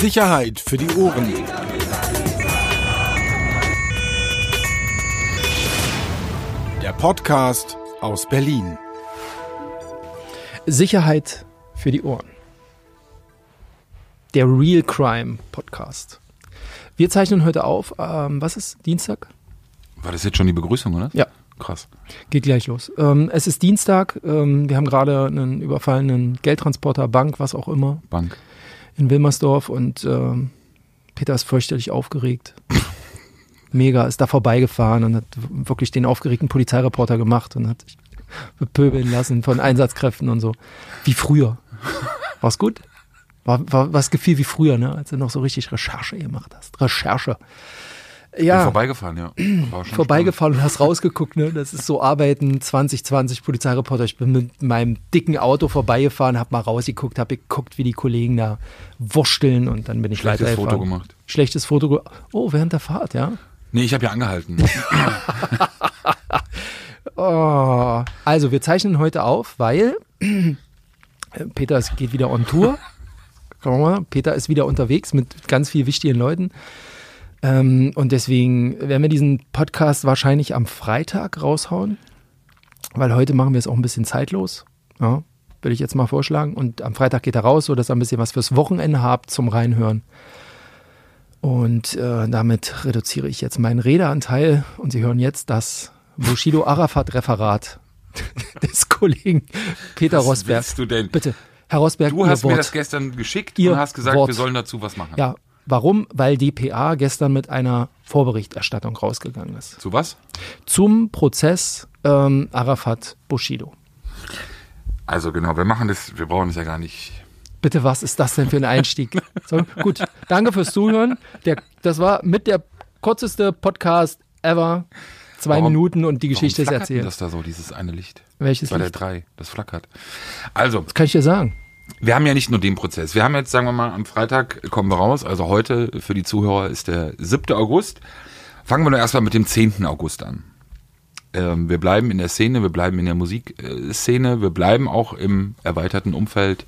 Sicherheit für die Ohren. Der Podcast aus Berlin. Sicherheit für die Ohren. Der Real Crime Podcast. Wir zeichnen heute auf, ähm, was ist Dienstag? War das jetzt schon die Begrüßung, oder? Ja. Krass. Geht gleich los. Ähm, es ist Dienstag. Ähm, wir haben gerade einen überfallenen Geldtransporter, Bank, was auch immer, Bank. In Wilmersdorf und ähm, Peter ist fürchterlich aufgeregt. Mega, ist da vorbeigefahren und hat wirklich den aufgeregten Polizeireporter gemacht und hat sich bepöbeln lassen von Einsatzkräften und so. Wie früher. War's gut? War, war was gefiel wie früher, ne? Als du noch so richtig Recherche gemacht hast. Recherche. Bin Ja, vorbeigefahren, ja. Vorbeigefahren und hast rausgeguckt, ne? Das ist so Arbeiten 2020 Polizeireporter. Ich bin mit meinem dicken Auto vorbeigefahren, hab mal rausgeguckt, hab geguckt, wie die Kollegen da wursteln und dann bin ich Schlechtes. Foto gemacht. Schlechtes Foto. Oh, während der Fahrt, ja. Nee, ich habe ja angehalten. Oh. Also, wir zeichnen heute auf, weil Peter geht wieder on Tour. Peter ist wieder unterwegs mit ganz vielen wichtigen Leuten. Ähm, und deswegen werden wir diesen Podcast wahrscheinlich am Freitag raushauen, weil heute machen wir es auch ein bisschen zeitlos. Ja, würde ich jetzt mal vorschlagen. Und am Freitag geht er raus, sodass ihr ein bisschen was fürs Wochenende habt zum Reinhören. Und äh, damit reduziere ich jetzt meinen Redeanteil und Sie hören jetzt das Bushido Arafat-Referat des Kollegen Peter Was Rosberg. willst du denn? Bitte, Herr Rosberg, Du hast Wort. mir das gestern geschickt Ihr und hast gesagt, Wort. wir sollen dazu was machen. Ja, warum? Weil die PA gestern mit einer Vorberichterstattung rausgegangen ist. Zu was? Zum Prozess ähm, Arafat Bushido. Also genau, wir machen das, wir brauchen das ja gar nicht. Bitte, was ist das denn für ein Einstieg? So, gut, danke fürs Zuhören. Der, das war mit der kürzeste Podcast ever. Zwei Warum- Minuten und die Geschichte ist Warum erzählt. das da so, dieses eine Licht? Welches Bei der? 3, das flackert. Also, Das kann ich dir sagen. Wir haben ja nicht nur den Prozess. Wir haben jetzt, sagen wir mal, am Freitag kommen wir raus. Also heute für die Zuhörer ist der 7. August. Fangen wir doch erstmal mit dem 10. August an. Ähm, wir bleiben in der Szene, wir bleiben in der Musikszene, wir bleiben auch im erweiterten Umfeld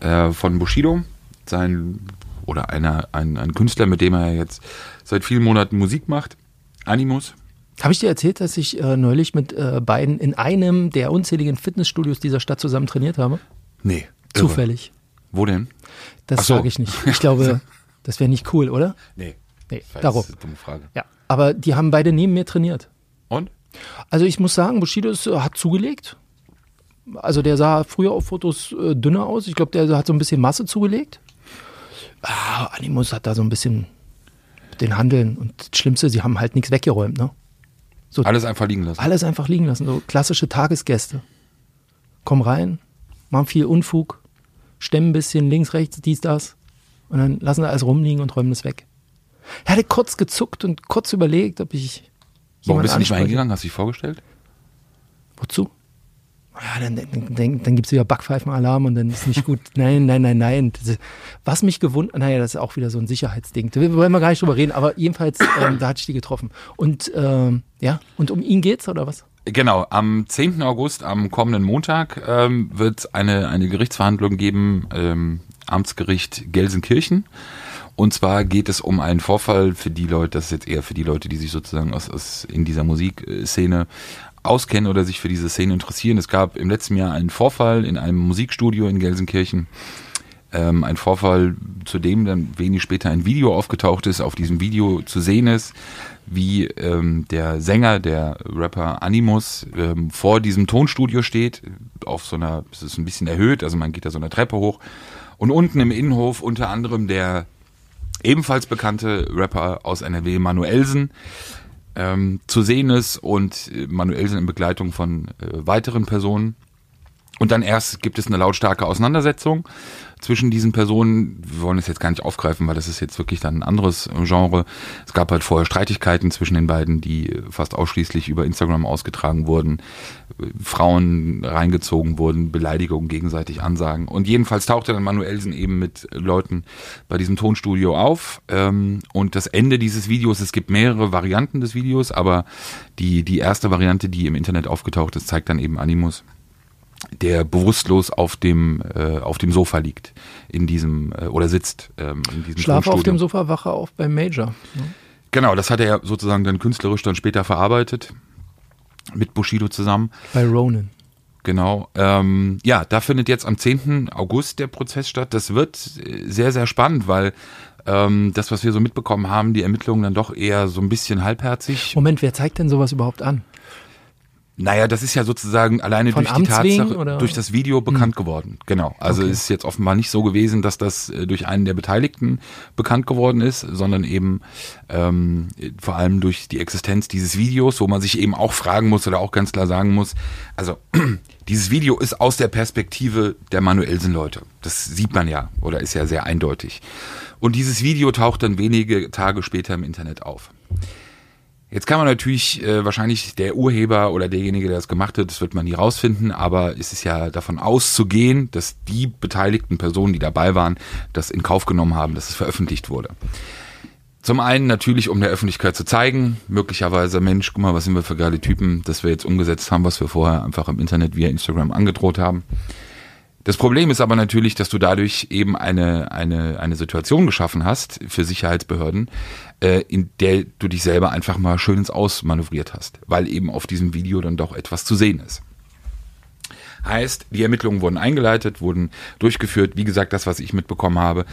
äh, von Bushido. Sein oder einer, ein, ein Künstler, mit dem er jetzt seit vielen Monaten Musik macht. Animus. Habe ich dir erzählt, dass ich äh, neulich mit äh, beiden in einem der unzähligen Fitnessstudios dieser Stadt zusammen trainiert habe? Nee. Irre. Zufällig. Wo denn? Das so. sage ich nicht. Ich glaube, das wäre nicht cool, oder? Nee. Nee, Das darum. ist eine dumme Frage. Ja. Aber die haben beide neben mir trainiert. Und? Also ich muss sagen, Bushido ist, äh, hat zugelegt. Also der sah früher auf Fotos äh, dünner aus. Ich glaube, der hat so ein bisschen Masse zugelegt. Ah, Animus hat da so ein bisschen den Handeln. Und das Schlimmste, sie haben halt nichts weggeräumt. Ne? So Alles einfach liegen lassen. alles einfach liegen lassen. So klassische Tagesgäste. Kommen rein, machen viel Unfug, stemmen ein bisschen links, rechts, dies, das. Und dann lassen sie alles rumliegen und räumen es weg. Er hatte kurz gezuckt und kurz überlegt, ob ich. Warum bist du nicht mal hingegangen? Hast du dich vorgestellt? Wozu? Ja, dann, dann, dann, dann gibt es wieder Backpfeifenalarm und dann ist nicht gut. Nein, nein, nein, nein. Das- Was mich gewundert, naja, das ist auch wieder so ein Sicherheitsding. Da wollen wir gar nicht drüber reden, aber jedenfalls, ähm, da hatte ich die getroffen. Und ähm, ja, und um ihn geht's oder was? Genau, am 10. August, am kommenden Montag, ähm, wird es eine, eine Gerichtsverhandlung geben, ähm, Amtsgericht Gelsenkirchen. Und zwar geht es um einen Vorfall für die Leute, das ist jetzt eher für die Leute, die sich sozusagen aus, aus in dieser Musikszene auskennen oder sich für diese Szene interessieren. Es gab im letzten Jahr einen Vorfall in einem Musikstudio in Gelsenkirchen. Ähm, ein Vorfall, zu dem dann wenig später ein Video aufgetaucht ist. Auf diesem Video zu sehen ist, wie ähm, der Sänger, der Rapper Animus, ähm, vor diesem Tonstudio steht, auf so einer, es ist ein bisschen erhöht, also man geht da so eine Treppe hoch. Und unten im Innenhof unter anderem der ebenfalls bekannte Rapper aus NRW, Manuelsen, ähm, zu sehen ist und äh, Manuelsen in Begleitung von äh, weiteren Personen. Und dann erst gibt es eine lautstarke Auseinandersetzung zwischen diesen Personen. Wir wollen es jetzt gar nicht aufgreifen, weil das ist jetzt wirklich dann ein anderes Genre. Es gab halt vorher Streitigkeiten zwischen den beiden, die fast ausschließlich über Instagram ausgetragen wurden. Frauen reingezogen wurden, Beleidigungen gegenseitig ansagen. Und jedenfalls tauchte dann Manuelsen eben mit Leuten bei diesem Tonstudio auf. Ähm, und das Ende dieses Videos, es gibt mehrere Varianten des Videos, aber die, die erste Variante, die im Internet aufgetaucht ist, zeigt dann eben Animus der bewusstlos auf dem äh, auf dem Sofa liegt in diesem äh, oder sitzt ähm, in diesem Schlafe auf dem Sofa, wache auf beim Major. Ja. Genau, das hat er ja sozusagen dann künstlerisch dann später verarbeitet mit Bushido zusammen. Bei Ronan. Genau. Ähm, ja, da findet jetzt am 10. August der Prozess statt. Das wird äh, sehr, sehr spannend, weil ähm, das, was wir so mitbekommen haben, die Ermittlungen dann doch eher so ein bisschen halbherzig. Moment, wer zeigt denn sowas überhaupt an? Naja, das ist ja sozusagen alleine Von durch die Amts wegen, Tatsache, oder? Hm. durch das Video bekannt geworden. Genau. Also Okay. ist jetzt offenbar nicht so gewesen, dass das äh, durch einen der Beteiligten bekannt geworden ist, sondern eben ähm, vor allem durch die Existenz dieses Videos, wo man sich eben auch fragen muss oder auch ganz klar sagen muss, also dieses Video ist aus der Perspektive der Manuelsen-Leute. Das sieht man ja oder ist ja sehr eindeutig. Und dieses Video taucht dann wenige Tage später im Internet auf. Jetzt kann man natürlich äh, wahrscheinlich der Urheber oder derjenige, der das gemacht hat, das wird man nie rausfinden, aber es ist ja davon auszugehen, dass die beteiligten Personen, die dabei waren, das in Kauf genommen haben, dass es veröffentlicht wurde. Zum einen natürlich, um der Öffentlichkeit zu zeigen, möglicherweise, Mensch, guck mal, was sind wir für geile Typen, dass wir jetzt umgesetzt haben, was wir vorher einfach im Internet via Instagram angedroht haben. Das Problem ist aber natürlich, dass du dadurch eben eine, eine, eine Situation geschaffen hast für Sicherheitsbehörden, äh, in der du dich selber einfach mal schön ins Aus manövriert hast, weil eben auf diesem Video dann doch etwas zu sehen ist. Heißt, die Ermittlungen wurden eingeleitet, wurden durchgeführt, wie gesagt, das, was ich mitbekommen habe,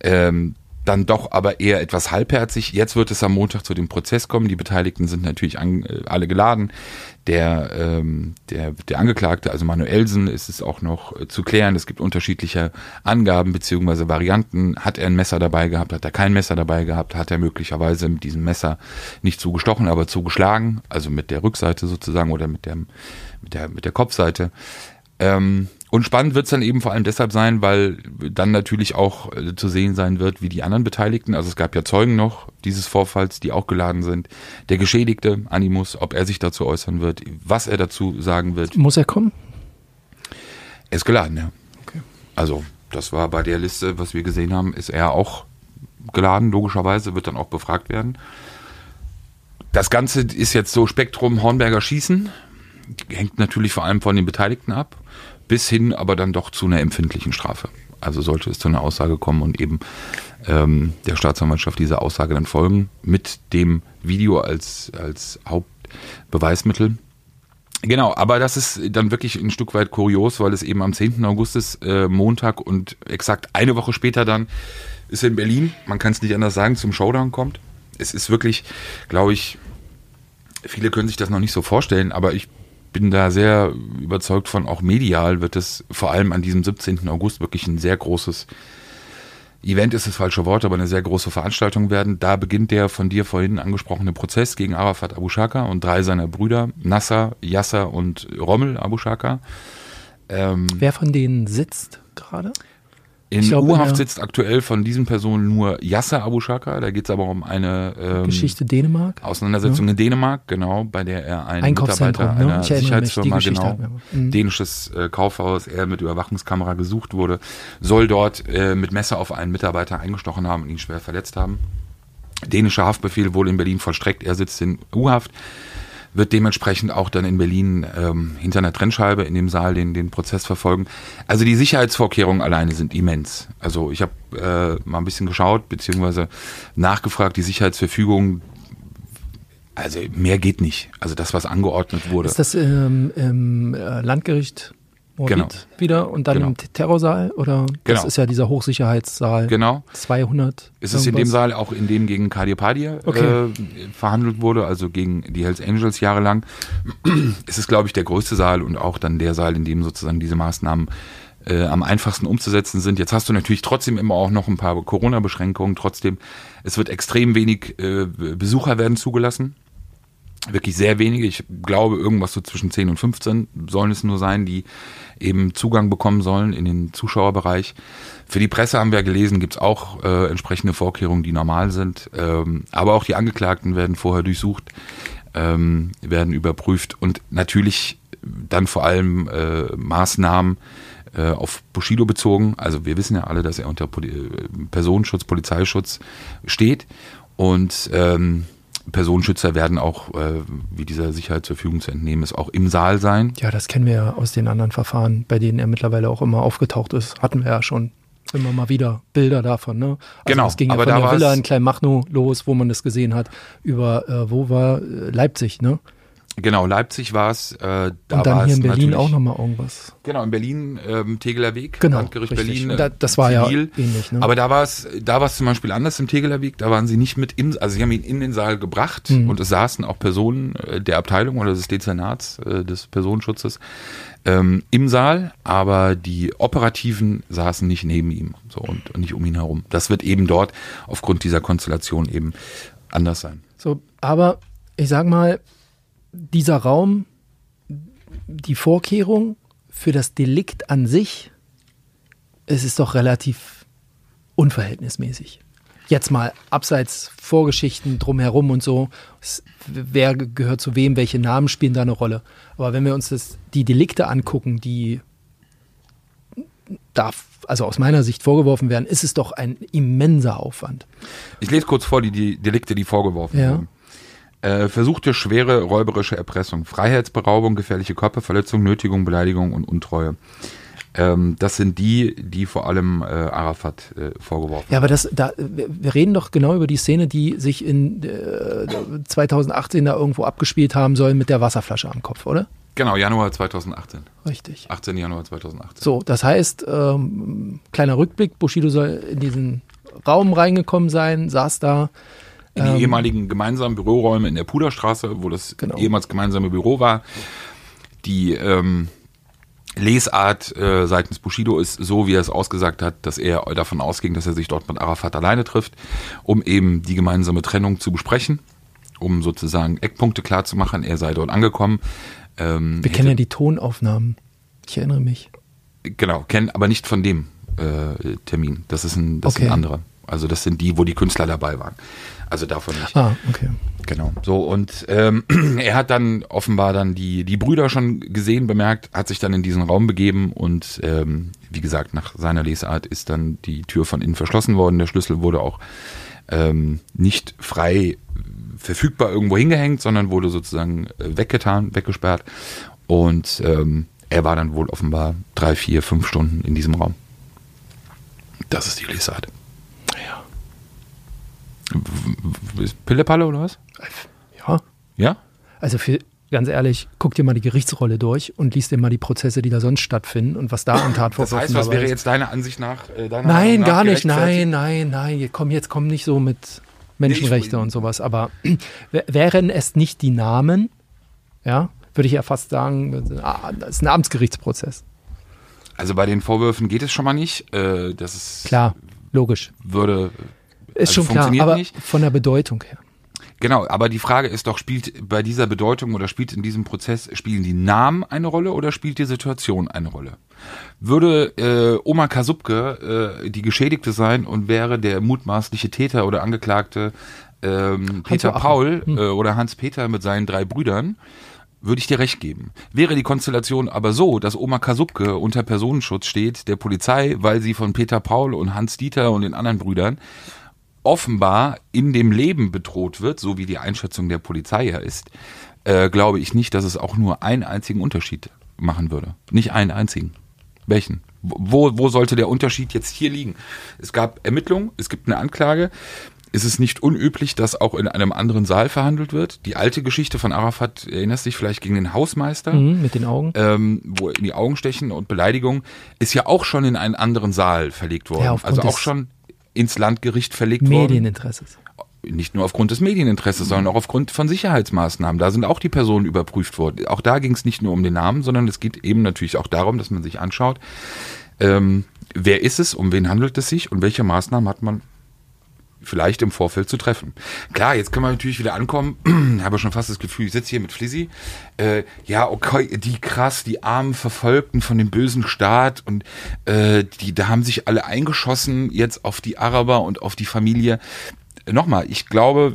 ähm, dann doch aber eher etwas halbherzig. Jetzt wird es am Montag zu dem Prozess kommen. Die Beteiligten sind natürlich an, äh, alle geladen. Der, ähm, der, der Angeklagte, also Manuelsen, ist es auch noch äh, zu klären. Es gibt unterschiedliche Angaben beziehungsweise Varianten. Hat er ein Messer dabei gehabt? Hat er kein Messer dabei gehabt? Hat er möglicherweise mit diesem Messer nicht zugestochen, aber zugeschlagen? Also mit der Rückseite sozusagen oder mit, dem, mit, der, mit der Kopfseite. Ähm, und spannend wird es dann eben vor allem deshalb sein, weil dann natürlich auch äh, zu sehen sein wird, wie die anderen Beteiligten, also es gab ja Zeugen noch dieses Vorfalls, die auch geladen sind, der Geschädigte Animus, ob er sich dazu äußern wird, was er dazu sagen wird. Muss er kommen? Er ist geladen, ja. Okay. Also das war bei der Liste, was wir gesehen haben, ist er auch geladen, logischerweise, wird dann auch befragt werden. Das Ganze ist jetzt so Spektrum Hornberger Schießen, hängt natürlich vor allem von den Beteiligten ab, bis hin aber dann doch zu einer empfindlichen Strafe. Also sollte es zu einer Aussage kommen und eben ähm, der Staatsanwaltschaft diese Aussage dann folgen, mit dem Video als, als Hauptbeweismittel. Genau, aber das ist dann wirklich ein Stück weit kurios, weil es eben am 10. August ist, äh, Montag und exakt eine Woche später dann ist in Berlin, man kann es nicht anders sagen, zum Showdown kommt. Es ist wirklich, glaube ich, viele können sich das noch nicht so vorstellen, aber ich bin da sehr überzeugt von, auch medial wird es vor allem an diesem 17. August wirklich ein sehr großes Event ist das falsche Wort, aber eine sehr große Veranstaltung werden. Da beginnt der von dir vorhin angesprochene Prozess gegen Arafat Abu Shaka und drei seiner Brüder, Nasser, Yasser und Rommel Abu Shaka. Ähm, Wer von denen sitzt gerade? In glaub, U-Haft sitzt aktuell von diesen Personen nur Yasser Abu Shaka. Da geht es aber um eine ähm, Geschichte Dänemark? Auseinandersetzung in Dänemark, genau, bei der er Einkaufszentrum, Mitarbeiter ne? einer mich, die Sicherheitsfirma, Geschichte genau. Mhm. dänisches äh, Kaufhaus, er mit Überwachungskamera gesucht wurde, soll dort äh, mit Messer auf einen Mitarbeiter eingestochen haben und ihn schwer verletzt haben. Dänischer Haftbefehl wurde in Berlin vollstreckt, er sitzt in U-Haft, wird dementsprechend auch dann in Berlin ähm, hinter einer Trennscheibe in dem Saal den, den Prozess verfolgen. Also die Sicherheitsvorkehrungen alleine sind immens. Also ich habe äh, mal ein bisschen geschaut, beziehungsweise nachgefragt, die Sicherheitsverfügung, also mehr geht nicht. Also das, was angeordnet wurde. Ist das ähm, im äh, Landgericht Moabit Genau. wieder und dann Genau. im Terrorsaal? Oder das Genau. ist ja dieser Hochsicherheitssaal Genau. 200? Es ist in dem? Saal auch in dem gegen Kadir Padir Okay. äh, verhandelt wurde, also gegen die Hells Angels jahrelang. es ist, glaube ich, der größte Saal und auch dann der Saal, in dem sozusagen diese Maßnahmen äh, am einfachsten umzusetzen sind. Jetzt hast du natürlich trotzdem immer auch noch ein paar Corona-Beschränkungen. Trotzdem, es wird extrem wenig äh, Besucher werden zugelassen. Wirklich sehr wenige. Ich glaube, irgendwas so zwischen 10 und 15 sollen es nur sein, die eben Zugang bekommen sollen in den Zuschauerbereich. Für die Presse haben wir gelesen, gibt's auch äh, entsprechende Vorkehrungen, die normal sind. Ähm, aber auch die Angeklagten werden vorher durchsucht, ähm, werden überprüft und natürlich dann vor allem äh, Maßnahmen äh, auf Bushido bezogen. Also wir wissen ja alle, dass er unter Poli äh, Personenschutz, Polizeischutz steht. Und ähm, Personenschützer werden auch, äh, wie dieser Sicherheit zur Verfügung zu entnehmen ist, auch im Saal sein. Ja, das kennen wir ja aus den anderen Verfahren, bei denen er mittlerweile auch immer aufgetaucht ist. Hatten wir ja schon immer mal wieder Bilder davon. Ne? Also Genau, Es ging ja aber von da der Villa in Kleinmachnow los, wo man das gesehen hat, über, äh, wo war äh, Leipzig, ne? Genau, Leipzig war es. Äh, da Und dann war hier es in Berlin natürlich- auch nochmal irgendwas. Genau, in Berlin, ähm, Tegeler Weg, Genau, Landgericht richtig. Berlin. Und da- äh, das war ja zivil. ähnlich, ne? Aber da war es, da war es zum Beispiel anders im Tegeler Weg. Da waren sie nicht mit im, also sie haben ihn in den Saal gebracht Mhm. und es saßen auch Personen äh, der Abteilung oder des Dezernats äh, des Personenschutzes ähm, im Saal, aber die Operativen saßen nicht neben ihm so und, und nicht um ihn herum. Das wird eben dort aufgrund dieser Konstellation eben anders sein. So, aber ich sag mal, dieser Raum, die Vorkehrung für das Delikt an sich, es ist doch relativ unverhältnismäßig. Jetzt mal abseits Vorgeschichten drumherum und so, wer ge- gehört zu wem, welche Namen spielen da eine Rolle. Aber wenn wir uns das, die Delikte angucken, die da, also aus meiner Sicht vorgeworfen werden, ist es doch ein immenser Aufwand. Ich lese kurz vor die, die Delikte, die vorgeworfen Ja. wurden. Äh, versuchte schwere räuberische Erpressung, Freiheitsberaubung, gefährliche Körperverletzung, Nötigung, Beleidigung und Untreue. Ähm, das sind die, die vor allem äh, Arafat äh, vorgeworfen Ja, aber das, da, wir reden doch genau über die Szene, die sich in äh, 2018 da irgendwo abgespielt haben soll mit der Wasserflasche am Kopf, oder? Genau, Januar 2018. Richtig. 18. Januar 2018. So, das heißt, ähm, kleiner Rückblick, Bushido soll in diesen Raum reingekommen sein, saß da. In die Ähm, ehemaligen gemeinsamen Büroräume in der Puderstraße, wo das Genau. ehemals gemeinsame Büro war. Die ähm, Lesart äh, seitens Bushido ist so, wie er es ausgesagt hat, dass er davon ausging, dass er sich dort mit Arafat alleine trifft, um eben die gemeinsame Trennung zu besprechen, um sozusagen Eckpunkte klarzumachen. Er sei dort angekommen. Ähm, Wir kennen ja die Tonaufnahmen. Ich erinnere mich. Genau, kennen aber nicht von dem äh, Termin. Das ist ein, das Okay. sind andere. Also das sind die, wo die Künstler dabei waren. Also davon nicht. Ah, okay. Genau. So und ähm, er hat dann offenbar dann die die Brüder schon gesehen, bemerkt, hat sich dann in diesen Raum begeben und ähm, wie gesagt nach seiner Lesart ist dann die Tür von innen verschlossen worden. Der Schlüssel wurde auch ähm, nicht frei verfügbar irgendwo hingehängt, sondern wurde sozusagen äh, weggetan, weggesperrt und ähm, er war dann wohl offenbar drei, vier, fünf Stunden in diesem Raum. Das ist die Lesart. Pillepalle oder was? Ja. Ja? Also für, ganz ehrlich, guck dir mal die Gerichtsrolle durch und lies dir mal die Prozesse, die da sonst stattfinden und was da an Das Tatvorwürfen heißt, was wäre jetzt deiner Ansicht nach? Äh, deiner Nein, nach gar nicht. Nein, nein, nein. Komm, jetzt komm nicht so mit Menschenrechte Nee, und sowas. Aber wär- wären es nicht die Namen, ja, würde ich ja fast sagen, ah, das ist ein Amtsgerichtsprozess. Also bei den Vorwürfen geht es schon mal nicht. Äh, das ist, Klar, logisch. würde. Ist also schon klar, aber nicht. von der Bedeutung her. Genau, aber die Frage ist doch, spielt bei dieser Bedeutung oder spielt in diesem Prozess, spielen die Namen eine Rolle oder spielt die Situation eine Rolle? Würde äh, Oma Kasubke äh, die Geschädigte sein und wäre der mutmaßliche Täter oder Angeklagte ähm, Peter. Paul äh, oder Hans Peter mit seinen drei Brüdern, würde ich dir recht geben. Wäre die Konstellation aber so, dass Oma Kasubke unter Personenschutz steht der Polizei, weil sie von Peter Paul und Hans Dieter und den anderen Brüdern offenbar in dem Leben bedroht wird, so wie die Einschätzung der Polizei ja ist, äh, glaube ich nicht, dass es auch nur einen einzigen Unterschied machen würde. Nicht einen einzigen. Welchen? Wo, wo sollte der Unterschied jetzt hier liegen? Es gab Ermittlungen, es gibt eine Anklage. Es ist nicht unüblich, dass auch in einem anderen Saal verhandelt wird. Die alte Geschichte von Arafat, erinnerst dich vielleicht gegen den Hausmeister? Mhm, mit den Augen. ähm, wo in die Augen stechen und Beleidigung, ist ja auch schon in einen anderen Saal verlegt worden. Ja, also auch schon ins Landgericht verlegt worden. Medieninteresses. Nicht nur aufgrund des Medieninteresses, sondern auch aufgrund von Sicherheitsmaßnahmen. Da sind auch die Personen überprüft worden. Auch da ging es nicht nur um den Namen, sondern es geht eben natürlich auch darum, dass man sich anschaut, ähm, wer ist es, um wen handelt es sich und welche Maßnahmen hat man vielleicht im Vorfeld zu treffen. Klar, jetzt können wir natürlich wieder ankommen. Habe schon fast das Gefühl, ich sitze hier mit Flizzy. Äh, ja, okay, die krass, die armen Verfolgten von dem bösen Staat und äh, die, da haben sich alle eingeschossen jetzt auf die Araber und auf die Familie. Nochmal, ich glaube,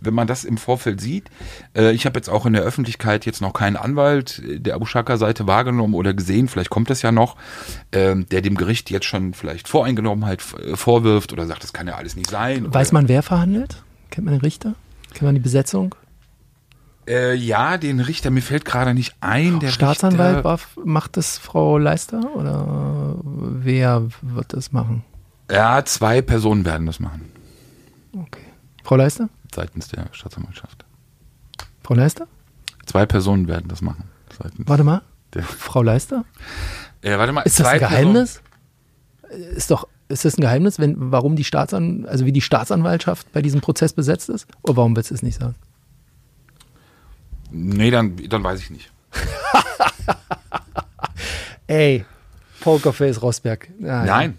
wenn man das im Vorfeld sieht, äh, ich habe jetzt auch in der Öffentlichkeit jetzt noch keinen Anwalt der Abu Shaka-Seite wahrgenommen oder gesehen, vielleicht kommt das ja noch, ähm, der dem Gericht jetzt schon vielleicht Voreingenommenheit äh, vorwirft oder sagt, das kann ja alles nicht sein. Weiß man, wer verhandelt? Kennt man den Richter? Kennen wir die Besetzung? Äh, ja, den Richter, mir fällt gerade nicht ein. Der Staatsanwalt Richter, war, macht das Frau Leister oder wer wird das machen? Ja, zwei Personen werden das machen. Frau Leister? Seitens der Staatsanwaltschaft. Frau Leister? Zwei Personen werden das machen. Seitens Warte mal. Frau Leister? äh, warte mal, Ist das ein Geheimnis? Ist doch, ist das ein Geheimnis, wenn, warum die Staatsan also wie die Staatsanwaltschaft bei diesem Prozess besetzt ist? Oder warum willst du es nicht sagen? Personen. Nee, dann, dann weiß ich nicht. Ey, Pokerface Rosberg. Ah, Nein.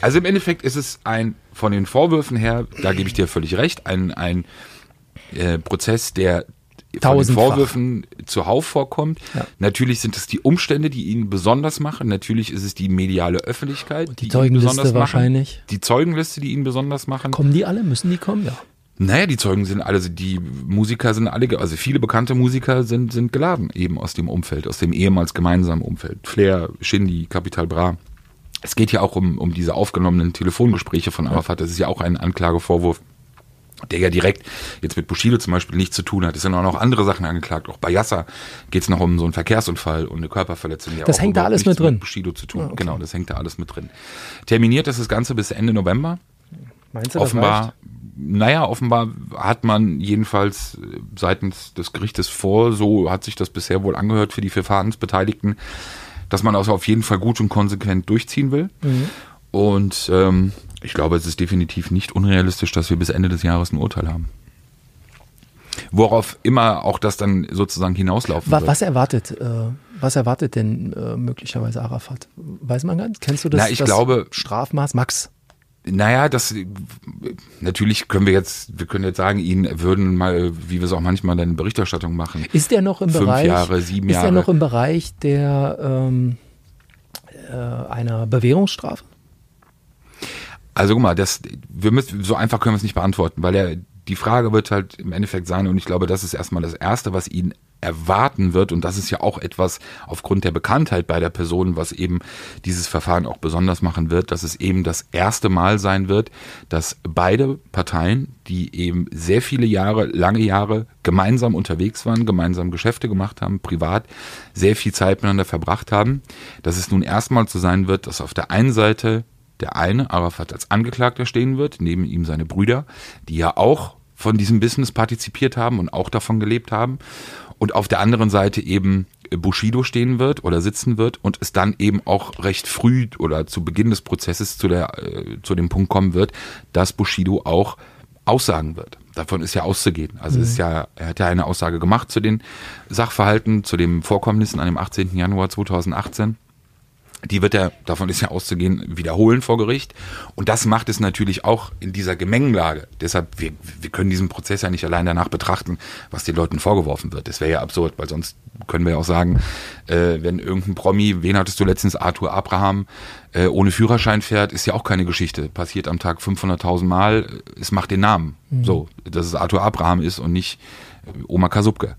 Also im Endeffekt ist es ein, von den Vorwürfen her, da gebe ich dir völlig recht, ein, ein äh, Prozess, der von den Tausendfach. Vorwürfen zuhauf vorkommt. Ja. Natürlich sind es die Umstände, die ihn besonders machen. Natürlich ist es die mediale Öffentlichkeit, die ihn Zeugenliste besonders machen. wahrscheinlich. Die Zeugenliste, die ihn besonders machen. Kommen die alle? Müssen die kommen? Ja. Naja, die Zeugen sind alle, die Musiker sind alle, also viele bekannte Musiker sind, sind geladen, eben aus dem Umfeld, aus dem ehemals gemeinsamen Umfeld. Flair, Shindy, Capital Bra. Es geht ja auch um, um diese aufgenommenen Telefongespräche von Arafat. Das ist ja auch ein Anklagevorwurf, der ja direkt jetzt mit Bushido zum Beispiel nichts zu tun hat. Es sind auch noch andere Sachen angeklagt. Auch bei Yasser geht es noch um so einen Verkehrsunfall und eine Körperverletzung. Das hängt da alles mit drin? Bushido zu tun. Ah, okay. Genau, das hängt da alles mit drin. Terminiert ist das Ganze bis Ende November Meinst du, das offenbar, reicht? naja, offenbar hat man jedenfalls äh, seitens des Gerichtes vor, so hat sich das bisher wohl angehört für die Verfahrensbeteiligten, dass man das auf jeden Fall gut und konsequent durchziehen will. Mhm. Und ähm, ich glaube, es ist definitiv nicht unrealistisch, dass wir bis Ende des Jahres ein Urteil haben. Worauf immer auch das dann sozusagen hinauslaufen Wa- wird. Was erwartet, äh, was erwartet denn äh, möglicherweise Arafat? Weiß man gar nicht? Kennst du das, Na, ich das glaube- Strafmaß? Max, Naja, das natürlich können wir jetzt, wir können jetzt sagen, ihn würden mal, wie wir es auch manchmal dann in Berichterstattung machen. ist der noch im Fünf Bereich? Jahre, sieben ist Jahre. der noch im Bereich der ähm, äh, einer Bewährungsstrafe? Also guck mal, das, wir müssen, so einfach können wir es nicht beantworten, weil er, die Frage wird halt im Endeffekt sein, und ich glaube, das ist erstmal das Erste, was ihn erwarten wird, und das ist ja auch etwas aufgrund der Bekanntheit bei der Person, was eben dieses Verfahren auch besonders machen wird, dass es eben das erste Mal sein wird, dass beide Parteien, die eben sehr viele Jahre, lange Jahre gemeinsam unterwegs waren, gemeinsam Geschäfte gemacht haben, privat sehr viel Zeit miteinander verbracht haben, dass es nun erstmal so sein wird, dass auf der einen Seite der eine, Arafat, als Angeklagter stehen wird, neben ihm seine Brüder, die ja auch von diesem Business partizipiert haben und auch davon gelebt haben. Und auf der anderen Seite eben Bushido stehen wird oder sitzen wird und es dann eben auch recht früh oder zu Beginn des Prozesses zu, der, äh, zu dem Punkt kommen wird, dass Bushido auch aussagen wird. Davon ist ja auszugehen. Also es ist ja, er hat ja eine Aussage gemacht zu den Sachverhalten, zu den Vorkommnissen an dem 18. Januar 2018 die wird er, davon ist ja auszugehen, wiederholen vor Gericht. Und das macht es natürlich auch in dieser Gemengenlage. Deshalb, wir, wir können diesen Prozess ja nicht allein danach betrachten, was den Leuten vorgeworfen wird. Das wäre ja absurd, weil sonst können wir ja auch sagen, äh, wenn irgendein Promi, wen hattest du letztens, Arthur Abraham, äh, ohne Führerschein fährt, ist ja auch keine Geschichte. Passiert am Tag 500.000 Mal, es macht den Namen. So, dass es Arthur Abraham ist und nicht äh, Oma Kasubke.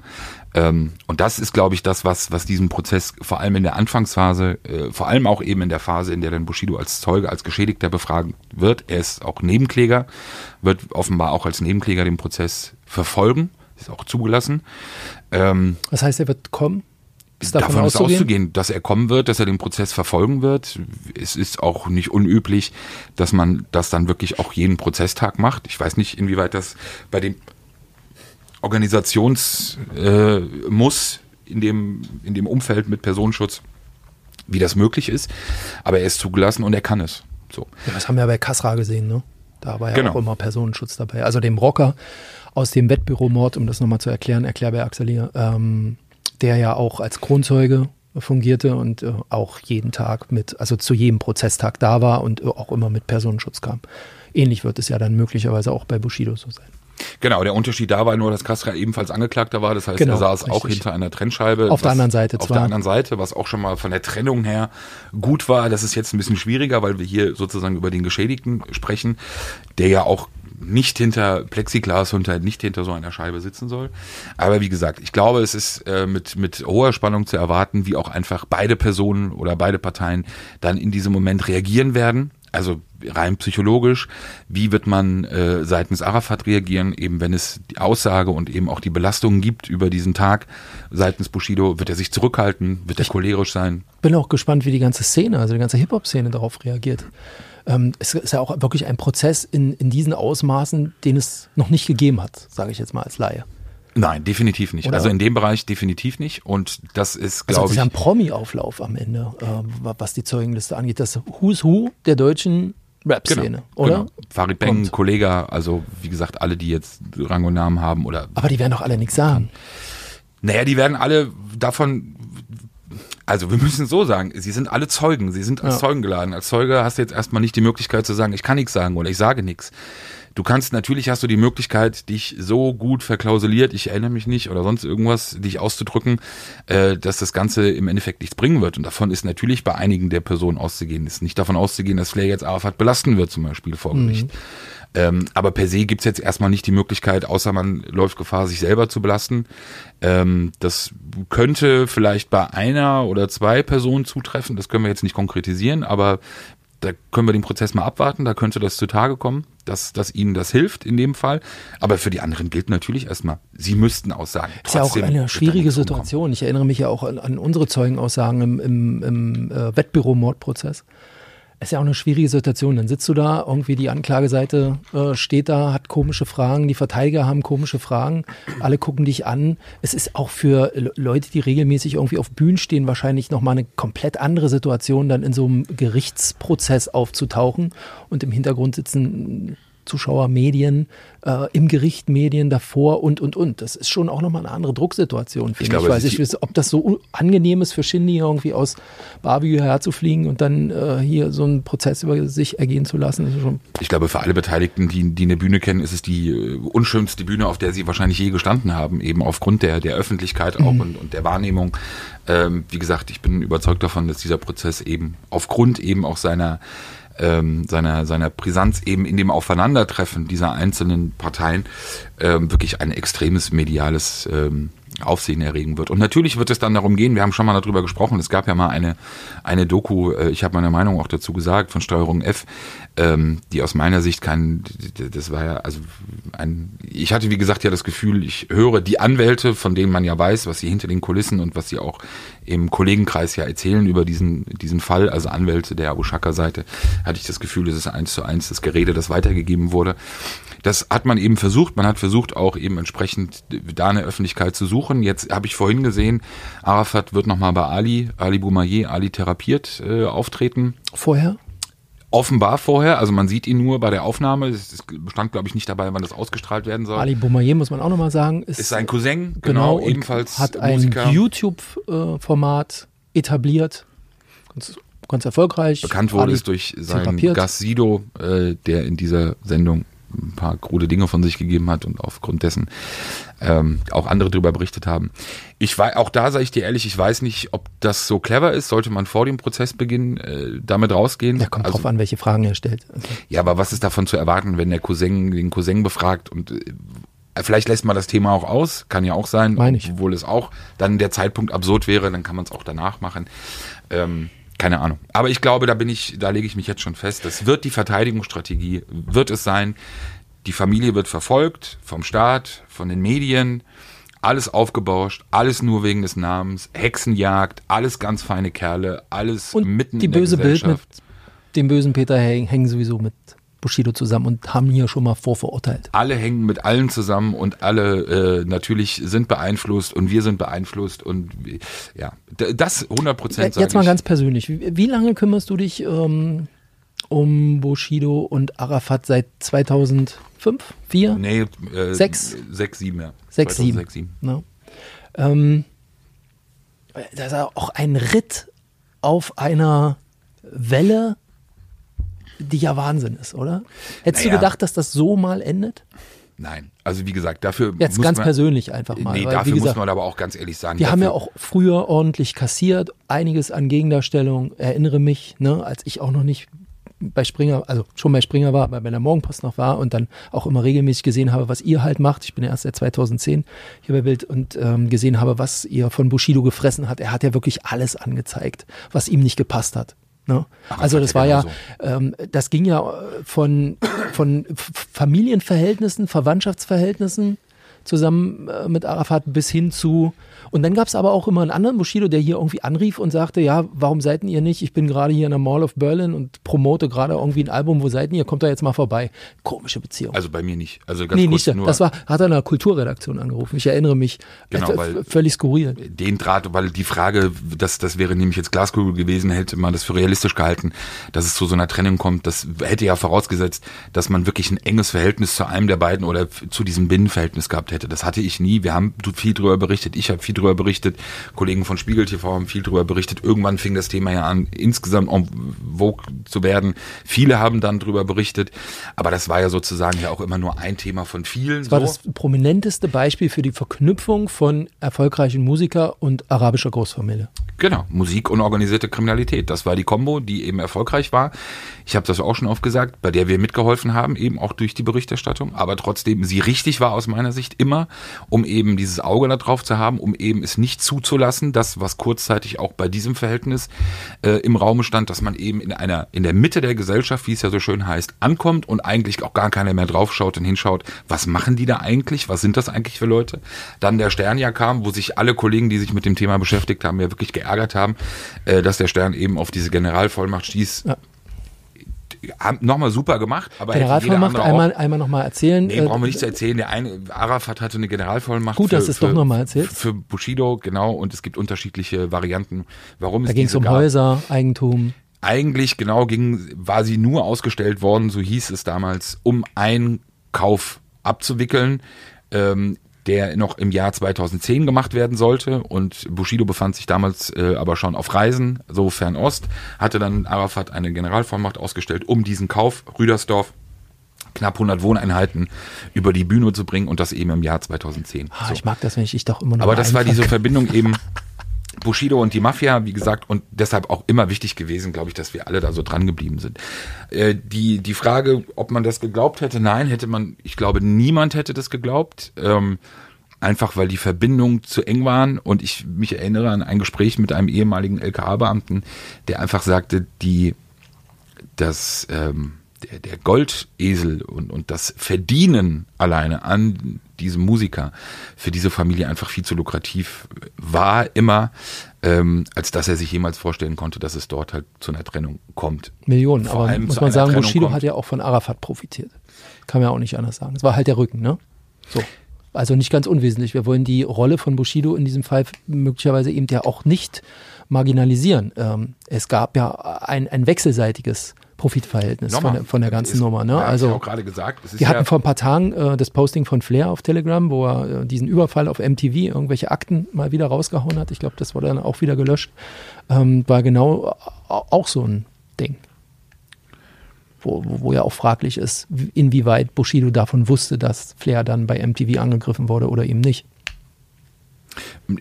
Ähm, und das ist, glaube ich, das, was, was diesen Prozess vor allem in der Anfangsphase, äh, vor allem auch eben in der Phase, in der dann Bushido als Zeuge, als Geschädigter befragen wird. Er ist auch Nebenkläger, wird offenbar auch als Nebenkläger den Prozess verfolgen, ist auch zugelassen. Ähm, Das heißt, er wird kommen? Ist davon, davon ist auszugehen? auszugehen, dass er kommen wird, dass er den Prozess verfolgen wird. Es ist auch nicht unüblich, dass man das dann wirklich auch jeden Prozesstag macht. Ich weiß nicht, inwieweit das bei dem Organisations äh, muss in dem in dem Umfeld mit Personenschutz, wie das möglich ist. Aber er ist zugelassen und er kann es. So. Ja, das haben wir bei Kasra gesehen, ne? Da war ja Genau. auch immer Personenschutz dabei. Also dem Rocker aus dem Wettbüromord, um das nochmal zu erklären, Erklärbär Axel hier, ähm, der ja auch als Kronzeuge fungierte und äh, auch jeden Tag mit, also zu jedem Prozesstag da war und äh, auch immer mit Personenschutz kam. Ähnlich wird es ja dann möglicherweise auch bei Bushido so sein. Genau, der Unterschied da war nur, dass Kasra ebenfalls Angeklagter war. Das heißt, Genau, er saß auch richtig. hinter einer Trennscheibe. Auf der anderen Seite Auf zwar. der anderen Seite, was auch schon mal von der Trennung her gut war. Das ist jetzt ein bisschen schwieriger, weil wir hier sozusagen über den Geschädigten sprechen, der ja auch nicht hinter Plexiglas und halt nicht hinter so einer Scheibe sitzen soll. Aber wie gesagt, ich glaube, es ist äh, mit, mit hoher Spannung zu erwarten, wie auch einfach beide Personen oder beide Parteien dann in diesem Moment reagieren werden. Also rein psychologisch, wie wird man äh, seitens Arafat reagieren, eben wenn es die Aussage und eben auch die Belastungen gibt über diesen Tag seitens Bushido, wird er sich zurückhalten, wird er cholerisch sein? Bin auch gespannt, wie die ganze Szene, also die ganze Hip-Hop-Szene darauf reagiert. Ähm, es ist ja auch wirklich ein Prozess in, in diesen Ausmaßen, den es noch nicht gegeben hat, sage ich jetzt mal als Laie. Nein, definitiv nicht. Oder? Also in dem Bereich definitiv nicht. Und das ist, Also glaube das ist ja ich, ein Promi-Auflauf am Ende, äh, was die Zeugenliste angeht. Das Who's Who der deutschen Rap-Szene, oder? Genau. Farid Kommt. Kollega, also wie gesagt, alle, die jetzt Rang und Namen haben oder Aber die werden doch alle nichts sagen. Naja, die werden alle davon, also wir müssen so sagen, sie sind alle Zeugen, sie sind als Ja. Zeugen geladen. Als Zeuge hast du jetzt erstmal nicht die Möglichkeit zu sagen, ich kann nichts sagen oder ich sage nichts. Du kannst, natürlich hast du die Möglichkeit, dich so gut verklausuliert, ich erinnere mich nicht oder sonst irgendwas, dich auszudrücken, äh, dass das Ganze im Endeffekt nichts bringen wird. Und davon ist natürlich bei einigen der Personen auszugehen. Ist nicht davon auszugehen, dass Flair jetzt Arafat belasten wird, zum Beispiel vor Gericht. Ähm, aber per se gibt's jetzt erstmal nicht die Möglichkeit, außer man läuft Gefahr, sich selber zu belasten. Ähm, das könnte vielleicht bei einer oder zwei Personen zutreffen, das können wir jetzt nicht konkretisieren, aber da können wir den Prozess mal abwarten, da könnte das zutage kommen, dass, dass ihnen das hilft in dem Fall. Aber für die anderen gilt natürlich erstmal, sie müssten aussagen. ist ja auch eine schwierige. Situation. Ich erinnere mich ja auch an, an unsere Zeugenaussagen im, im, im äh, Wettbüromordprozess. Ist ja auch eine schwierige Situation. Dann sitzt du da, irgendwie die Anklageseite äh, steht da, hat komische Fragen, die Verteidiger haben komische Fragen, alle gucken dich an. Es ist auch für Le- Leute, die regelmäßig irgendwie auf Bühnen stehen, wahrscheinlich nochmal eine komplett andere Situation, dann in so einem Gerichtsprozess aufzutauchen und im Hintergrund sitzen Zuschauer, Medien, äh, im Gericht Medien davor und, und, und. Das ist schon auch nochmal eine andere Drucksituation, finde ich. glaube, Ich weiß nicht, ob das so angenehm ist für Shindy, irgendwie aus Barbie hierher zu fliegen und dann äh, hier so einen Prozess über sich ergehen zu lassen. Ich glaube, für alle Beteiligten, die, die eine Bühne kennen, ist es die äh, unschönste Bühne, auf der sie wahrscheinlich je gestanden haben, eben aufgrund der, der Öffentlichkeit auch und, und der Wahrnehmung. Ähm, wie gesagt, ich bin überzeugt davon, dass dieser Prozess eben aufgrund eben auch seiner ähm, seiner, seiner Brisanz eben in dem Aufeinandertreffen dieser einzelnen Parteien ähm, wirklich ein extremes mediales ähm, Aufsehen erregen wird. Und natürlich wird es dann darum gehen, wir haben schon mal darüber gesprochen, es gab ja mal eine, eine Doku, äh, ich habe meine Meinung auch dazu gesagt, von Steuerung F, ähm, die aus meiner Sicht kein, das war ja, also ein, ich hatte wie gesagt ja das Gefühl, ich höre die Anwälte, von denen man ja weiß, was sie hinter den Kulissen und was sie auch im Kollegenkreis ja erzählen über diesen, diesen Fall, also Anwälte der Abu Shaka-Seite, hatte ich das Gefühl, das ist eins zu eins das Gerede, das weitergegeben wurde. Das hat man eben versucht. Man hat versucht, auch eben entsprechend da eine Öffentlichkeit zu suchen. Jetzt habe ich vorhin gesehen, Arafat wird nochmal bei Ali, Ali Boumaier, Ali therapiert äh, auftreten. vorher. Offenbar vorher, also man sieht ihn nur bei der Aufnahme. Es es stand, glaube ich, nicht dabei, wann das ausgestrahlt werden soll. Ali Boumaier, muss man auch nochmal sagen, ist, ist sein Cousin, genau, genau, ebenfalls hat ein. YouTube-Format etabliert. Ganz, ganz erfolgreich. Bekannt wurde Ali es durch seinen therapiert. Gast Sido, äh, der in dieser Sendung ein paar krude Dinge von sich gegeben hat und aufgrund dessen ähm, auch andere darüber berichtet haben. Ich weiß, auch da sage ich dir ehrlich, ich weiß nicht, ob das so clever ist. Sollte man vor dem Prozessbeginn äh, damit rausgehen? Ja, kommt also, drauf an, welche Fragen er stellt. Also, ja, aber was ist davon zu erwarten, wenn der Cousin den Cousin befragt und äh, Vielleicht lässt man das Thema auch aus, kann ja auch sein, Meine ich. obwohl es auch dann der Zeitpunkt absurd wäre, dann kann man es auch danach machen. Ähm, keine Ahnung. Aber ich glaube, da bin ich, da lege ich mich jetzt schon fest. Das wird die Verteidigungsstrategie, wird es sein. Die Familie wird verfolgt vom Staat, von den Medien, alles aufgebauscht, alles nur wegen des Namens, Hexenjagd, alles ganz feine Kerle, alles und mitten die in der böse Bild mit dem bösen Peter hängen, hängen sowieso mit Bushido zusammen und haben hier schon mal vorverurteilt. alle hängen mit allen zusammen und alle äh, natürlich sind beeinflusst und wir sind beeinflusst und ja, das 100 Prozent Jetzt mal ganz persönlich. Wie, wie lange kümmerst du dich ähm, um Bushido und Arafat seit 2005, 4? Nee, äh, Sechs? Sechs, sieben, ja. Sechs, sieben. 2006, sieben. Ne? Ähm, das ist ja auch ein Ritt auf einer Welle, die ja Wahnsinn ist, oder? Hättest du Naja. gedacht, dass das so mal endet? Nein, also wie gesagt, dafür Jetzt muss ganz man, persönlich einfach mal. Nee, weil, dafür wie muss gesagt, man aber auch ganz ehrlich sagen. wir haben ja auch früher ordentlich kassiert, einiges an Gegendarstellung. Erinnere mich, ne, als ich auch noch nicht bei Springer, also schon bei Springer war, aber bei der Morgenpost noch war und dann auch immer regelmäßig gesehen habe, was ihr halt macht. Ich bin ja erst seit 2010 hier bei Bild und ähm, gesehen habe, was ihr von Bushido gefressen hat. Er hat ja wirklich alles angezeigt, was ihm nicht gepasst hat. Ne? Also das war ja, ähm, das ging ja äh, von, von Familienverhältnissen, Verwandtschaftsverhältnissen zusammen äh, mit Arafat bis hin zu und dann gab es aber auch immer einen anderen Bushido, der hier irgendwie anrief und sagte, ja, warum seid ihr nicht? Ich bin gerade hier in der Mall of Berlin und promote gerade irgendwie ein Album, wo seid ihr? Kommt da jetzt mal vorbei. Komische Beziehung. Also bei mir nicht. Also ganz nee, kurz nicht, nur das war, hat er in der Kulturredaktion angerufen. Ich erinnere mich. Genau, Äh, weil- völlig skurril. den Draht, weil die Frage, das, das wäre nämlich jetzt Glaskugel gewesen, hätte man das für realistisch gehalten, dass es zu so einer Trennung kommt. Das hätte ja vorausgesetzt, dass man wirklich ein enges Verhältnis zu einem der beiden oder zu diesem Binnenverhältnis gehabt hätte. Das hatte ich nie. Wir haben viel drüber berichtet. Ich habe viel drüber berichtet. Kollegen von Spiegel TV haben viel drüber berichtet. Irgendwann fing das Thema ja an, insgesamt en vogue zu werden. Viele haben dann drüber berichtet. Aber das war ja sozusagen ja auch immer nur ein Thema von vielen. Das war so. das prominenteste Beispiel für die Verknüpfung von erfolgreichen Musiker und arabischer Großfamilie. Genau, Musik und organisierte Kriminalität. Das war die Kombo, die eben erfolgreich war. Ich habe das auch schon oft gesagt, bei der wir mitgeholfen haben, eben auch durch die Berichterstattung. Aber trotzdem, sie richtig war aus meiner Sicht immer, um eben dieses Auge da drauf zu haben, um eben es nicht zuzulassen, das, was kurzzeitig auch bei diesem Verhältnis äh, im Raume stand, dass man eben in einer, in der Mitte der Gesellschaft, wie es ja so schön heißt, ankommt und eigentlich auch gar keiner mehr draufschaut und hinschaut, was machen die da eigentlich? Was sind das eigentlich für Leute? Dann der Stern ja kam, wo sich alle Kollegen, die sich mit dem Thema beschäftigt haben, ja wirklich geärgert haben, äh, dass der Stern eben auf diese Generalvollmacht stieß. Ja. Nochmal super gemacht, aber Generalvollmacht einmal, auch. einmal nochmal erzählen. Nee, Äh, brauchen wir nicht zu erzählen. Der eine, Arafat hatte eine Generalvollmacht. Gut, dass du es doch noch mal erzählst. Für Bushido, genau. Und es gibt unterschiedliche Varianten, warum es Da ging es um gab. Häuser, Eigentum. Eigentlich genau ging, war sie nur ausgestellt worden, so hieß es damals, um einen Kauf abzuwickeln, ähm, der noch im Jahr 2010 gemacht werden sollte. Und Bushido befand sich damals äh, aber schon auf Reisen, so Fernost, hatte dann Arafat eine Generalvollmacht ausgestellt, um diesen Kauf Rüdersdorf knapp 100 Wohneinheiten über die Bühne zu bringen und das eben im Jahr 2010. Ah, So. Ich mag das, wenn ich dich doch immer noch Aber das war diese Verbindung eben Bushido und die Mafia, wie gesagt, und deshalb auch immer wichtig gewesen, glaube ich, dass wir alle da so dran geblieben sind. Äh, die, die Frage, ob man das geglaubt hätte, nein, hätte man, ich glaube, niemand hätte das geglaubt. Ähm, einfach weil die Verbindungen zu eng waren und ich mich erinnere an ein Gespräch mit einem ehemaligen LKA-Beamten, der einfach sagte, die, das, ähm, der, der Goldesel und, und das Verdienen alleine an diesem Musiker für diese Familie einfach viel zu lukrativ war immer, ähm, als dass er sich jemals vorstellen konnte, dass es dort halt zu einer Trennung kommt. Millionen. vor Aber muss man sagen, Trennung Bushido kommt. hat ja auch von Arafat profitiert. Kann man ja auch nicht anders sagen. Es war halt der Rücken, ne? So. Also nicht ganz unwesentlich. Wir wollen die Rolle von Bushido in diesem Fall möglicherweise eben ja auch nicht marginalisieren. Ähm, es gab ja ein, ein wechselseitiges Profitverhältnis von der, von der ganzen ist- Nummer. Ne? ja, hab ich Also auch gerade gesagt, es ist wir ja, hatten vor ein paar Tagen äh, das Posting von Flair auf Telegram, wo er äh, diesen Überfall auf MTV, irgendwelche Akten mal wieder rausgehauen hat. Ich glaube, das wurde dann auch wieder gelöscht. Ähm, war genau au- auch so ein Ding. Wo, wo, wo ja auch fraglich ist, wie- inwieweit Bushido davon wusste, dass Flair dann bei MTV angegriffen wurde oder eben nicht.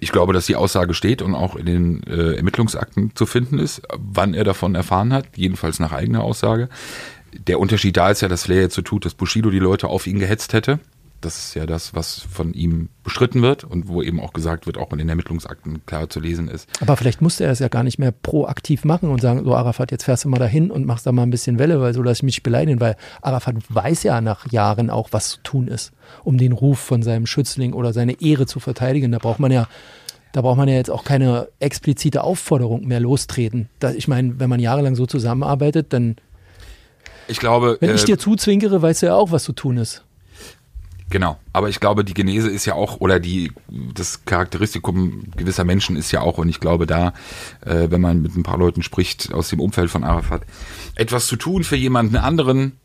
Ich glaube, dass die Aussage steht und auch in den äh, Ermittlungsakten zu finden ist, wann er davon erfahren hat, jedenfalls nach eigener Aussage. Der Unterschied da ist ja, dass Flair jetzt so tut, dass Bushido die Leute auf ihn gehetzt hätte. Das ist ja das, was von ihm bestritten wird und wo eben auch gesagt wird, auch in den Ermittlungsakten klar zu lesen ist. Aber vielleicht musste er es ja gar nicht mehr proaktiv machen und sagen, so Arafat, jetzt fährst du mal dahin und machst da mal ein bisschen Welle, weil so lass ich mich beleidigen, weil Arafat weiß ja nach Jahren auch, was zu tun ist, um den Ruf von seinem Schützling oder seine Ehre zu verteidigen. Da braucht man ja, da braucht man ja jetzt auch keine explizite Aufforderung mehr lostreten. Ich meine, wenn man jahrelang so zusammenarbeitet, dann, Ich glaube, wenn ich äh, dir zuzwinkere, weißt du ja auch, was zu tun ist. Genau, aber ich glaube, die Genese ist ja auch, oder die, das Charakteristikum gewisser Menschen ist ja auch, und ich glaube da, äh, wenn man mit ein paar Leuten spricht aus dem Umfeld von Arafat, etwas zu tun für jemanden anderen,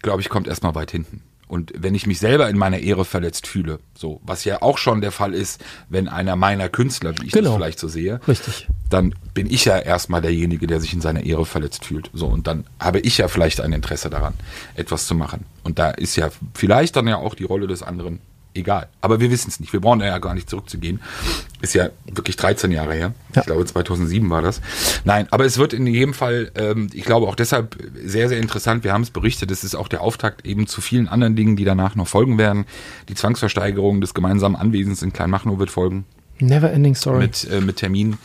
glaube ich, kommt erstmal weit hinten. Und wenn ich mich selber in meiner Ehre verletzt fühle, so, was ja auch schon der Fall ist, wenn einer meiner Künstler, wie ich Genau. das vielleicht so sehe, Richtig. dann bin ich ja erstmal derjenige, der sich in seiner Ehre verletzt fühlt. So, und dann habe ich ja vielleicht ein Interesse daran, etwas zu machen. Und da ist ja vielleicht dann ja auch die Rolle des anderen egal. Aber wir wissen es nicht. Wir brauchen da ja gar nicht zurückzugehen. Ist ja wirklich 13 Jahre her. Ja. Ich glaube, 2007 war das. Nein, aber es wird in jedem Fall, ähm, ich glaube auch deshalb sehr, sehr interessant. Wir haben es berichtet. Es ist auch der Auftakt eben zu vielen anderen Dingen, die danach noch folgen werden. Die Zwangsversteigerung des gemeinsamen Anwesens in Kleinmachnow wird folgen Never ending story. mit, äh, mit Termin.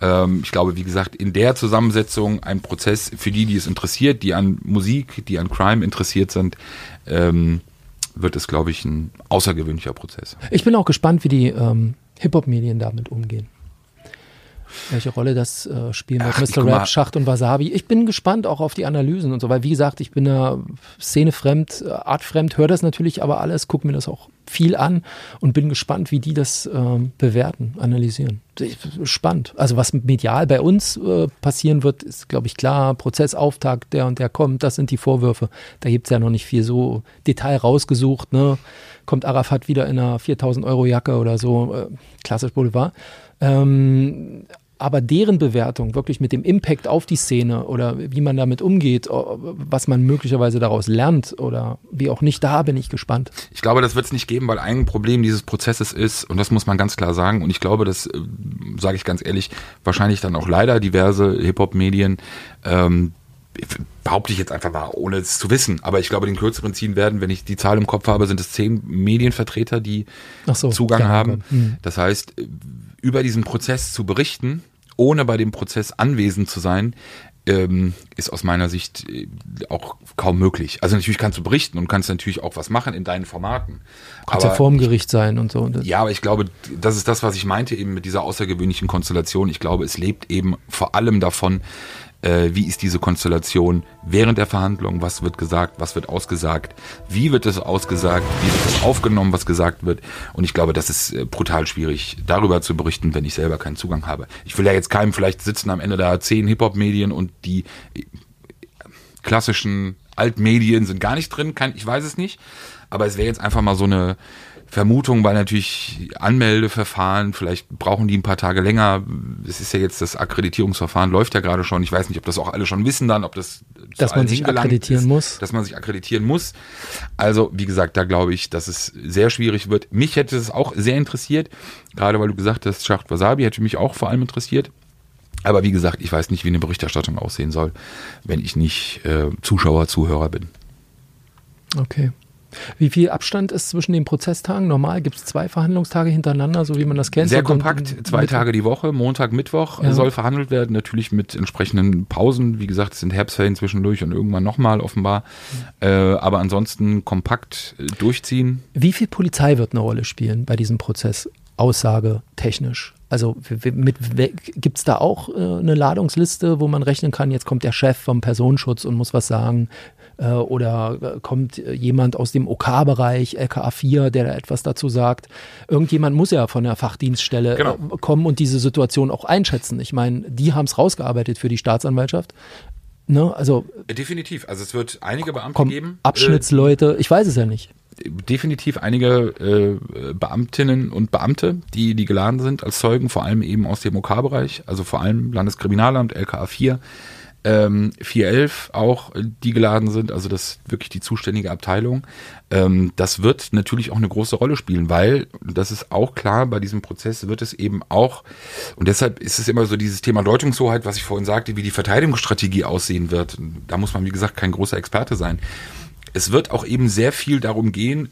Ähm, ich glaube, wie gesagt, in der Zusammensetzung ein Prozess für die, die es interessiert, die an Musik, die an Crime interessiert sind, ähm, wird es, glaube ich, ein außergewöhnlicher Prozess. Ich bin auch gespannt, wie die ähm, Hip-Hop-Medien damit umgehen. Welche Rolle das äh, spielen wird, Ach, Mr. Rap, Schacht und Wasabi. Ich bin gespannt auch auf die Analysen und so, weil wie gesagt, ich bin da szenefremd, äh, artfremd, höre das natürlich aber alles, gucke mir das auch viel an und bin gespannt, wie die das ähm, bewerten, analysieren. Spannend. Also was medial bei uns äh, passieren wird, ist, glaube ich, klar. Prozessauftakt, der und der kommt, das sind die Vorwürfe. Da gibt es ja noch nicht viel so Detail rausgesucht. Ne? Kommt Arafat wieder in einer 4000 Euro Jacke oder so, äh, klassisch Boulevard. Ähm, aber deren Bewertung, wirklich mit dem Impact auf die Szene oder wie man damit umgeht, was man möglicherweise daraus lernt oder wie auch nicht, da bin ich gespannt. Ich glaube, das wird es nicht geben, weil ein Problem dieses Prozesses ist, und das muss man ganz klar sagen, und ich glaube, das äh, sage ich ganz ehrlich, wahrscheinlich dann auch leider diverse Hip-Hop-Medien, ähm, behaupte ich jetzt einfach mal, ohne es zu wissen, aber ich glaube, den kürzeren ziehen werden, wenn ich die Zahl im Kopf habe, sind es zehn Medienvertreter, die so, Zugang haben. hm. Das heißt, über diesen Prozess zu berichten, ohne bei dem Prozess anwesend zu sein, ähm, ist aus meiner Sicht äh, auch kaum möglich. Also natürlich kannst du berichten und kannst natürlich auch was machen in deinen Formaten. Kannst ja vorm Gericht sein und so. Und ja, aber ich glaube, das ist das, was ich meinte eben mit dieser außergewöhnlichen Konstellation. Ich glaube, es lebt eben vor allem davon, äh, wie ist diese Konstellation während der Verhandlung, was wird gesagt, was wird ausgesagt, wie wird es ausgesagt, wie wird es aufgenommen, was gesagt wird. Und ich glaube, das ist äh, brutal schwierig, darüber zu berichten, wenn ich selber keinen Zugang habe. Ich will ja jetzt keinem, vielleicht sitzen am Ende da zehn Hip-Hop-Medien und die äh, klassischen Altmedien sind gar nicht drin, kann, ich weiß es nicht. Aber es wäre jetzt einfach mal so eine Vermutung, weil natürlich Anmeldeverfahren, vielleicht brauchen die ein paar Tage länger. Es ist ja jetzt das Akkreditierungsverfahren läuft ja gerade schon. Ich weiß nicht, ob das auch alle schon wissen dann, ob das Dass man sich akkreditieren ist, muss. Dass man sich akkreditieren muss. Also, wie gesagt, da glaube ich, dass es sehr schwierig wird. Mich hätte es auch sehr interessiert, gerade weil du gesagt hast, Schacht Wasabi hätte mich auch vor allem interessiert. Aber wie gesagt, ich weiß nicht, wie eine Berichterstattung aussehen soll, wenn ich nicht äh, Zuschauer, Zuhörer bin. Okay. Wie viel Abstand ist zwischen den Prozesstagen? Normal gibt es zwei Verhandlungstage hintereinander, so wie man das kennt. Sehr kompakt, zwei Tage die Woche, Montag, Mittwoch Ja. soll verhandelt werden, natürlich mit entsprechenden Pausen. Wie gesagt, es sind Herbstferien zwischendurch und irgendwann nochmal offenbar. Äh, aber ansonsten kompakt äh, durchziehen. Wie viel Polizei wird eine Rolle spielen bei diesem Prozess? Aussage technisch. Also gibt es da auch äh, eine Ladungsliste, wo man rechnen kann, jetzt kommt der Chef vom Personenschutz und muss was sagen? Äh, oder äh, kommt äh, jemand aus dem OK-Bereich, LKA 4, der da etwas dazu sagt? Irgendjemand muss ja von der Fachdienststelle Genau. äh, kommen und diese Situation auch einschätzen. Ich meine, die haben es rausgearbeitet für die Staatsanwaltschaft. Ne? Also Definitiv. Also es wird einige Beamte kommen geben. Abschnittsleute, ich weiß es ja nicht. Definitiv einige äh, Beamtinnen und Beamte, die, die geladen sind als Zeugen, vor allem eben aus dem OK-Bereich, also vor allem Landeskriminalamt, LKA 4. Ähm, 411 auch, die geladen sind, also das wirklich die zuständige Abteilung. Ähm, das wird natürlich auch eine große Rolle spielen, weil, das ist auch klar, bei diesem Prozess wird es eben auch, und deshalb ist es immer so dieses Thema Deutungshoheit, was ich vorhin sagte, wie die Verteidigungsstrategie aussehen wird. Da muss man, wie gesagt, kein großer Experte sein. Es wird auch eben sehr viel darum gehen,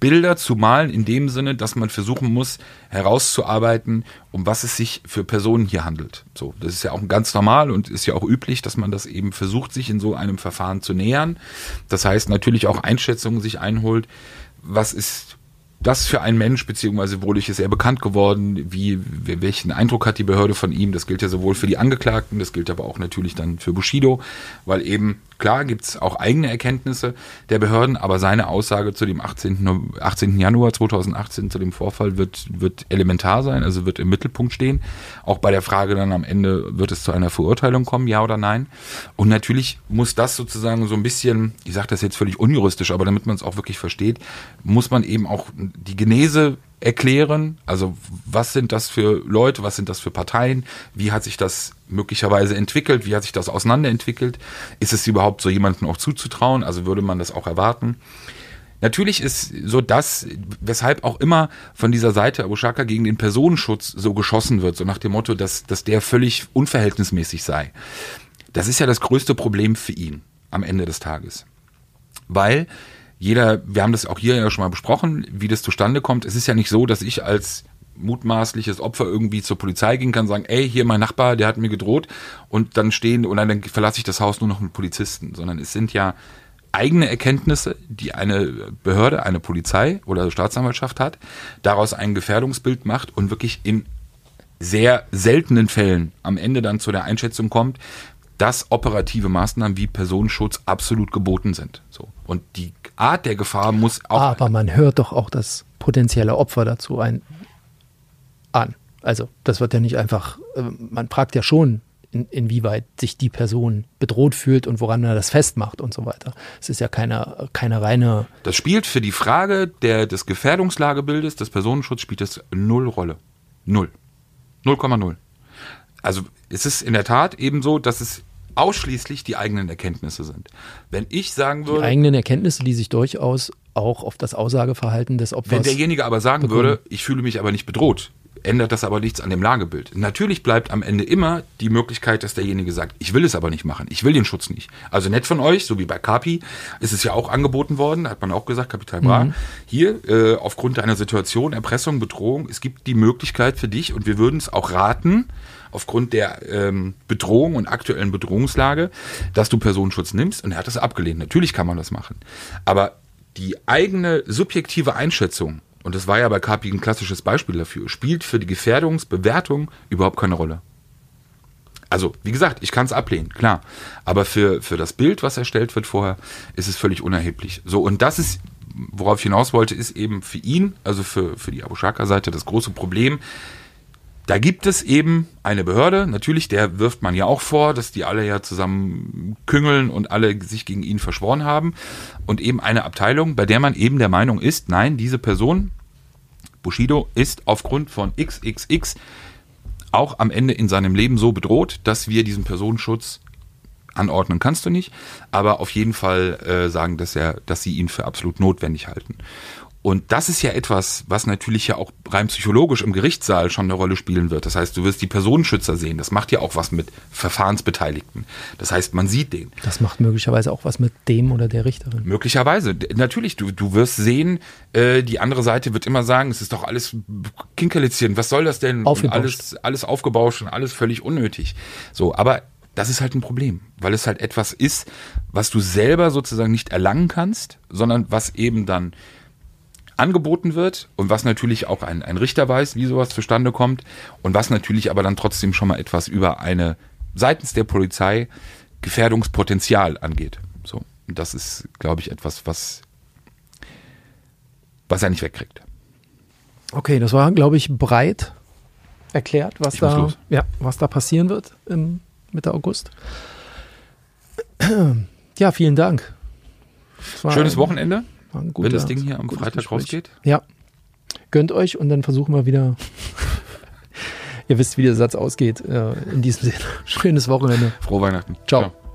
Bilder zu malen in dem Sinne, dass man versuchen muss, herauszuarbeiten, um was es sich für Personen hier handelt. So, das ist ja auch ganz normal und ist ja auch üblich, dass man das eben versucht, sich in so einem Verfahren zu nähern. Das heißt natürlich auch Einschätzungen sich einholt. Was ist das für ein Mensch, beziehungsweise wodurch ist er bekannt geworden, wie, welchen Eindruck hat die Behörde von ihm? Das gilt ja sowohl für die Angeklagten, das gilt aber auch natürlich dann für Bushido, weil eben, klar, gibt's auch eigene Erkenntnisse der Behörden, aber seine Aussage zu dem 18. No- 18. Januar 2018, zu dem Vorfall, wird, wird elementar sein, also wird im Mittelpunkt stehen. Auch bei der Frage dann am Ende, wird es zu einer Verurteilung kommen, ja oder nein? Und natürlich muss das sozusagen so ein bisschen, ich sage das jetzt völlig unjuristisch, aber damit man es auch wirklich versteht, muss man eben auch die Genese erklären. Also was sind das für Leute, was sind das für Parteien, wie hat sich das möglicherweise entwickelt, wie hat sich das auseinanderentwickelt, ist es überhaupt so jemandem auch zuzutrauen, also würde man das auch erwarten. Natürlich ist so das, weshalb auch immer von dieser Seite Abu Shaka gegen den Personenschutz so geschossen wird, so nach dem Motto, dass, dass der völlig unverhältnismäßig sei. Das ist ja das größte Problem für ihn am Ende des Tages. Weil jeder, wir haben das auch hier ja schon mal besprochen, wie das zustande kommt. Es ist ja nicht so, dass ich als mutmaßliches Opfer irgendwie zur Polizei gehen kann, sagen, ey, hier mein Nachbar, der hat mir gedroht und dann stehen und dann verlasse ich das Haus nur noch mit Polizisten, sondern es sind ja eigene Erkenntnisse, die eine Behörde, eine Polizei oder Staatsanwaltschaft hat, daraus ein Gefährdungsbild macht und wirklich in sehr seltenen Fällen am Ende dann zu der Einschätzung kommt, dass operative Maßnahmen wie Personenschutz absolut geboten sind. So. Und die Art der Gefahr muss auch. Aber man hört doch auch das potenzielle Opfer dazu ein, an. Also, das wird ja nicht einfach, äh, man fragt ja schon, in, inwieweit sich die Person bedroht fühlt und woran er das festmacht und so weiter. Es ist ja keine, keine reine. Das spielt für die Frage der, des Gefährdungslagebildes, des Personenschutzes, spielt das null Rolle. Null. 0,0. Also es ist in der Tat eben so, dass es ausschließlich die eigenen Erkenntnisse sind. Wenn ich sagen würde. Die eigenen Erkenntnisse, die sich durchaus auch auf das Aussageverhalten des Opfers. Wenn derjenige aber sagen begründen. würde, ich fühle mich aber nicht bedroht, ändert das aber nichts an dem Lagebild. Natürlich bleibt am Ende immer die Möglichkeit, dass derjenige sagt, ich will es aber nicht machen, ich will den Schutz nicht. Also nett von euch, so wie bei Kapi, ist es ja auch angeboten worden, hat man auch gesagt, Kapital Bra, mhm. hier äh, aufgrund deiner Situation, Erpressung, Bedrohung, es gibt die Möglichkeit für dich und wir würden es auch raten, aufgrund der ähm, Bedrohung und aktuellen Bedrohungslage, dass du Personenschutz nimmst und er hat das abgelehnt. Natürlich kann man das machen. Aber die eigene subjektive Einschätzung und das war ja bei Kapi ein klassisches Beispiel dafür, spielt für die Gefährdungsbewertung überhaupt keine Rolle. Also, wie gesagt, ich kann es ablehnen, klar. Aber für, für das Bild, was erstellt wird vorher, ist es völlig unerheblich. So, und das ist, worauf ich hinaus wollte, ist eben für ihn, also für, für die Abu Shaka-Seite, das große Problem, da gibt es eben eine Behörde, natürlich, der wirft man ja auch vor, dass die alle ja zusammen küngeln und alle sich gegen ihn verschworen haben. Und eben eine Abteilung, bei der man eben der Meinung ist, nein, diese Person, Bushido, ist aufgrund von XXX auch am Ende in seinem Leben so bedroht, dass wir diesen Personenschutz anordnen kannst du nicht, aber auf jeden Fall äh, sagen, dass er, dass sie ihn für absolut notwendig halten. Und das ist ja etwas, was natürlich ja auch rein psychologisch im Gerichtssaal schon eine Rolle spielen wird. Das heißt, du wirst die Personenschützer sehen. Das macht ja auch was mit Verfahrensbeteiligten. Das heißt, man sieht den. Das macht möglicherweise auch was mit dem oder der Richterin. Möglicherweise. Natürlich, du, du wirst sehen, äh, die andere Seite wird immer sagen, es ist doch alles Kinkerlitzchen. Was soll das denn? Alles, alles aufgebauscht und alles völlig unnötig. So, aber das ist halt ein Problem, weil es halt etwas ist, was du selber sozusagen nicht erlangen kannst, sondern was eben dann angeboten wird und was natürlich auch ein, ein Richter weiß, wie sowas zustande kommt und was natürlich aber dann trotzdem schon mal etwas über eine seitens der Polizei Gefährdungspotenzial angeht. So, und das ist, glaube ich, etwas, was was er nicht wegkriegt. Okay, das war, glaube ich, breit erklärt, was da, ja, was da passieren wird im Mitte August. Ja, vielen Dank. Schönes Wochenende. Guter, Wenn das Ding hier am Freitag Gespräch. rausgeht? Ja. Gönnt euch und dann versuchen wir wieder. Ihr wisst, wie der Satz ausgeht. Äh, in diesem Sinne, schönes Wochenende. Frohe Weihnachten. Ciao. Ciao.